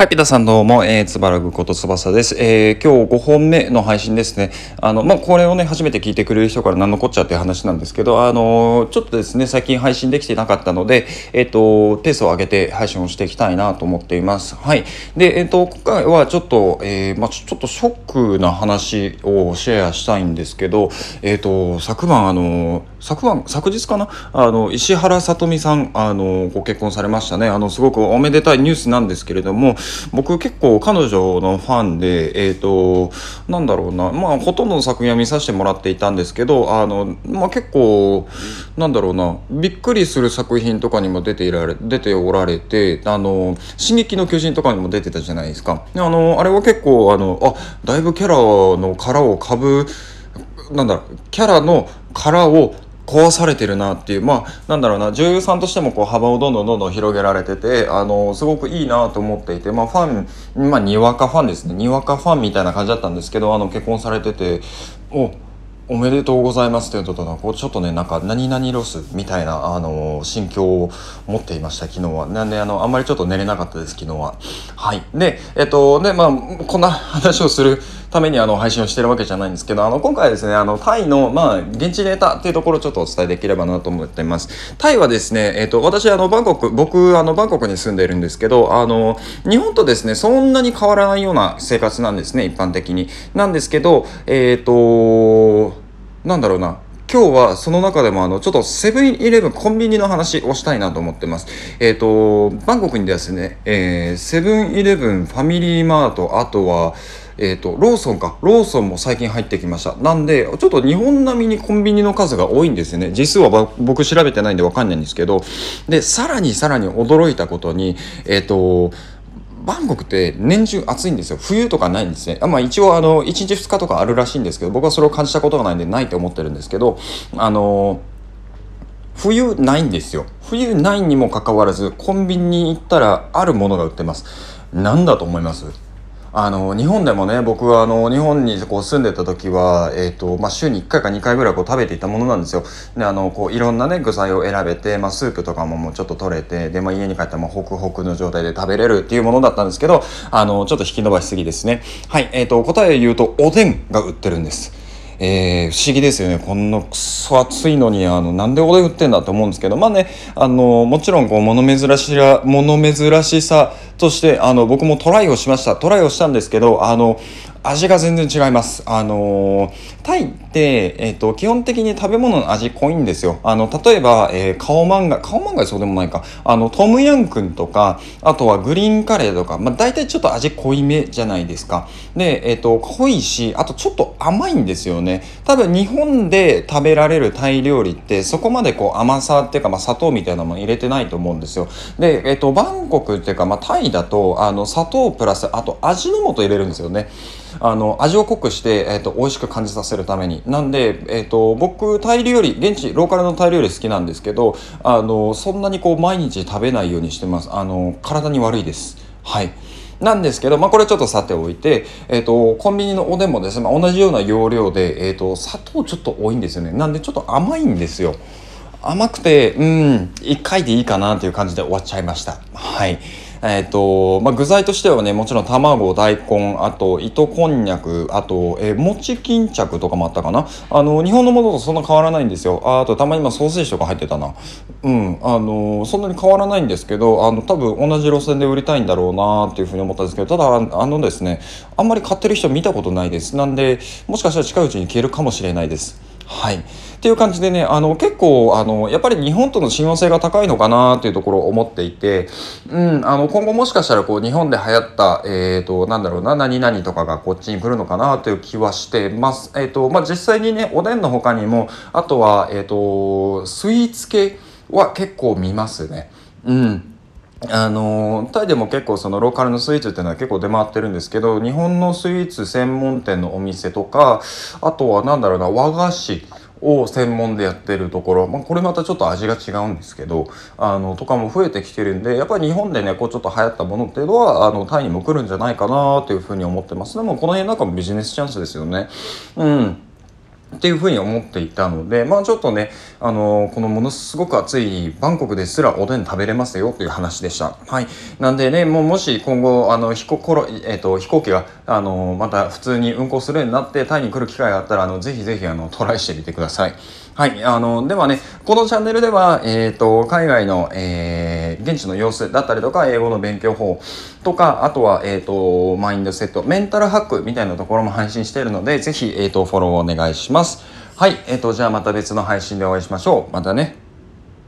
はい、ピタさんどうも、えー、つばらぐことつばさです。えー、今日5本目の配信ですね。あの、まあ、これをね、初めて聞いてくれる人から何のこっちゃって話なんですけど、あのちょっとですね、最近配信できてなかったので、えっ、ー、と、ペースを上げて配信をしていきたいなと思っています。はい。で、えっ、と、今回はちょっと、えまあ、ちょっとショックな話をシェアしたいんですけど、えっ、と、昨晩、あの昨晩、昨日かな？あの、石原さとみさん、あのご結婚されましたね。あの、すごくおめでたいニュースなんですけれども、僕結構彼女のファンで、えっ、ー、と、なんだろうな、まあ、ほとんどの作品は見させてもらっていたんですけど、あの、まあ、結構、なんだろうな、びっくりする作品とかにも出ていられ、出ておられて、あの、進撃の巨人とかにも出てたじゃないですか。あの、あれは結構、あの、あ、だいぶキャラの殻をかぶ、なんだろう、キャラの殻を壊されてるなっていうまあなんだろうな女優さんとしてもこう幅をどんどんどんどん広げられててあのすごくいいなと思っていてまあファンまあにわかファンですね。にわかファンみたいな感じだったんですけどあの結婚されてておおめでとうございますっていうとこうちょっとねなんか何々ロスみたいなあの心境を持っていました昨日は。なんであのあんまりちょっと寝れなかったです昨日は。はい。でえっとでまあこんな話をするためにあの配信をしてるわけじゃないんですけどあの今回ですねあのタイのまあ現地データっていうところをちょっとお伝えできればなと思っています。タイはですねえっと私あのバンコク僕あのバンコクに住んでいるんですけどあの日本とですねそんなに変わらないような生活なんですね一般的に。なんですけどえっ、となんだろうな。今日はその中でもあのちょっとセブンイレブンコンビニの話をしたいなと思ってます。えっ、ー、と、バンコクにですね、えー、セブンイレブン、ファミリーマート、あとは、えっ、ー、と、ローソンか。ローソンも最近入ってきました。なんで、ちょっと日本並みにコンビニの数が多いんですよね。実数は僕調べてないんでわかんないんですけど、で、さらにさらに驚いたことに、えっ、と、バンコクって年中暑いんですよ。冬とかないんですね。まあ一応あの、1日2日とかあるらしいんですけど、僕はそれを感じたことがないんでないと思ってるんですけど、あの冬ないんですよ。冬ないにもかかわらず、コンビニに行ったらあるものが売ってます。何だと思います？あの日本でもね僕はあの日本にこう住んでた時は、えーとまあ、週に1回か2回ぐらいこう食べていたものなんですよ。であのこういろんなね具材を選べて、まあ、スープとかももうちょっと取れてで、まあ、家に帰ってもホクホクの状態で食べれるっていうものだったんですけどあのちょっと引き伸ばしすぎですね。はい、えーと、答えを言うとおでんが売ってるんです。えー、不思議ですよね。こんなくそ暑いのに、あの、なんでおでん売ってんだと思うんですけど、まあね、あの、もちろん、こう、物珍しら、物珍しさとして、あの、僕もトライをしました。トライをしたんですけど、あの、味が全然違います。あのー、タイって、えっ、ー、と、基本的に食べ物の味濃いんですよ。あの、例えば、えー、カオマンガイ、カオマンガイそうでもないか、あの、トムヤンクンとか、あとはグリーンカレーとか、まあ、大体ちょっと味濃いめじゃないですか。で、えっ、ー、と、濃いし、あとちょっと甘いんですよね。多分日本で食べられるタイ料理って、そこまでこう甘さっていうか、まあ、砂糖みたいなもの入れてないと思うんですよ。で、えっ、と、バンコクっていうか、まあ、タイだと、あの、砂糖プラス、あと味の素入れるんですよね。あの味を濃くして、えーと、美味しく感じさせるためになんで、えーと、僕タイ料理現地ローカルのタイ料理好きなんですけどあのそんなにこう毎日食べないようにしてますあの体に悪いですはいなんですけど、まあ、これちょっとさておいて、えっ、ー、と、コンビニのおでんもですね、まあ、同じような容量で、えっ、ー、と、砂糖ちょっと多いんですよね。なんでちょっと甘いんですよ。甘くて、うん、1回でいいかなという感じで終わっちゃいました。はい。え、ー、と、まあ、具材としてはね、もちろん卵、大根、あと、糸こんにゃく、あと、えー、餅巾着とかもあったかな。あの、日本のものとそんな変わらないんですよ。ああと、たまに今ソーセージとか入ってたな。うん、あの、そんなに変わらないんですけど、あの、多分同じ路線で売りたいんだろうなっていうふうに思ったんですけど、ただ、あのですね、あんまり買ってる人見たことないです。なんで、もしかしたら近いうちに消えるかもしれないです。はい。っていう感じでね、あの、結構、あの、やっぱり日本との親和性が高いのかなっていうところを思っていて、うん、あの、今後もしかしたら、こう、日本で流行った、えっ、ー、と、なんだろうな、何々とかがこっちに来るのかなという気はしてます。えっ、ー、と、まあ、実際にね、おでんの他にも、あとは、えっ、ー、と、スイーツ系は結構見ますね。うん。あのタイでも結構そのローカルのスイーツっていうのは結構出回ってるんですけど日本のスイーツ専門店のお店とかあとは何だろうな和菓子を専門でやってるところ、まあ、これまたちょっと味が違うんですけどあのとかも増えてきてるんでやっぱり日本でねこうちょっと流行ったものっていうのはあのタイにも来るんじゃないかなというふうに思ってます。でもこの辺なんかもビジネスチャンスですよね。うん。っていうふうに思っていたので、まあちょっとね、あのこのものすごく暑いバンコクですらおでん食べれますよという話でした。はい。なんでね、もうもし今後、あの、飛行、えっ、ー、と、飛行機が、あのまた普通に運航するようになって、タイに来る機会があったら、あの、ぜひぜひ、あの、トライしてみてください。はい。あの、ではね、このチャンネルでは、えっ、ー、と、海外の、えー、現地の様子だったりとか、英語の勉強法とか、あとは、えっ、ー、と、マインドセット、メンタルハックみたいなところも配信しているので、ぜひ、えっ、と、フォローお願いします。はい。えっ、と、じゃあまた別の配信でお会いしましょう。またね。